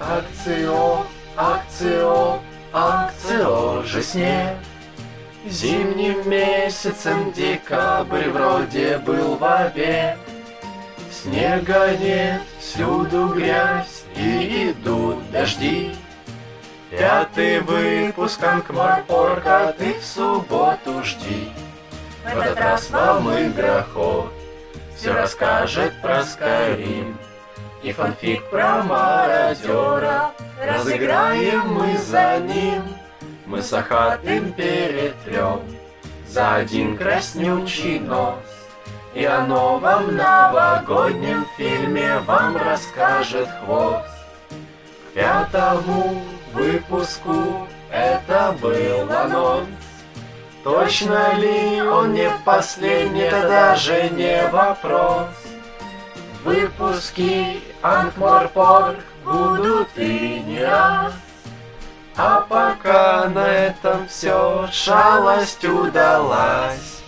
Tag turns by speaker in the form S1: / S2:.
S1: Акцио, акцио, акцио же. Зимним месяцем декабрь вроде был вовек. Снега нет, всюду грязь и идут дожди. Пятый выпуск Анкмарпорка ты в субботу жди. В этот раз вам игроход все расскажет про Скайрим. И фанфик про мародера. Разыграем мы за ним. Мы с Ахатым перетрем. За один краснючий нос. И о новом новогоднем фильме Вам расскажет хвост. К пятому выпуску Это был анонс. Точно ли он не последний, это даже не вопрос. Выпуски Анкморпорг будут и не раз. А пока на этом все, шалость удалась.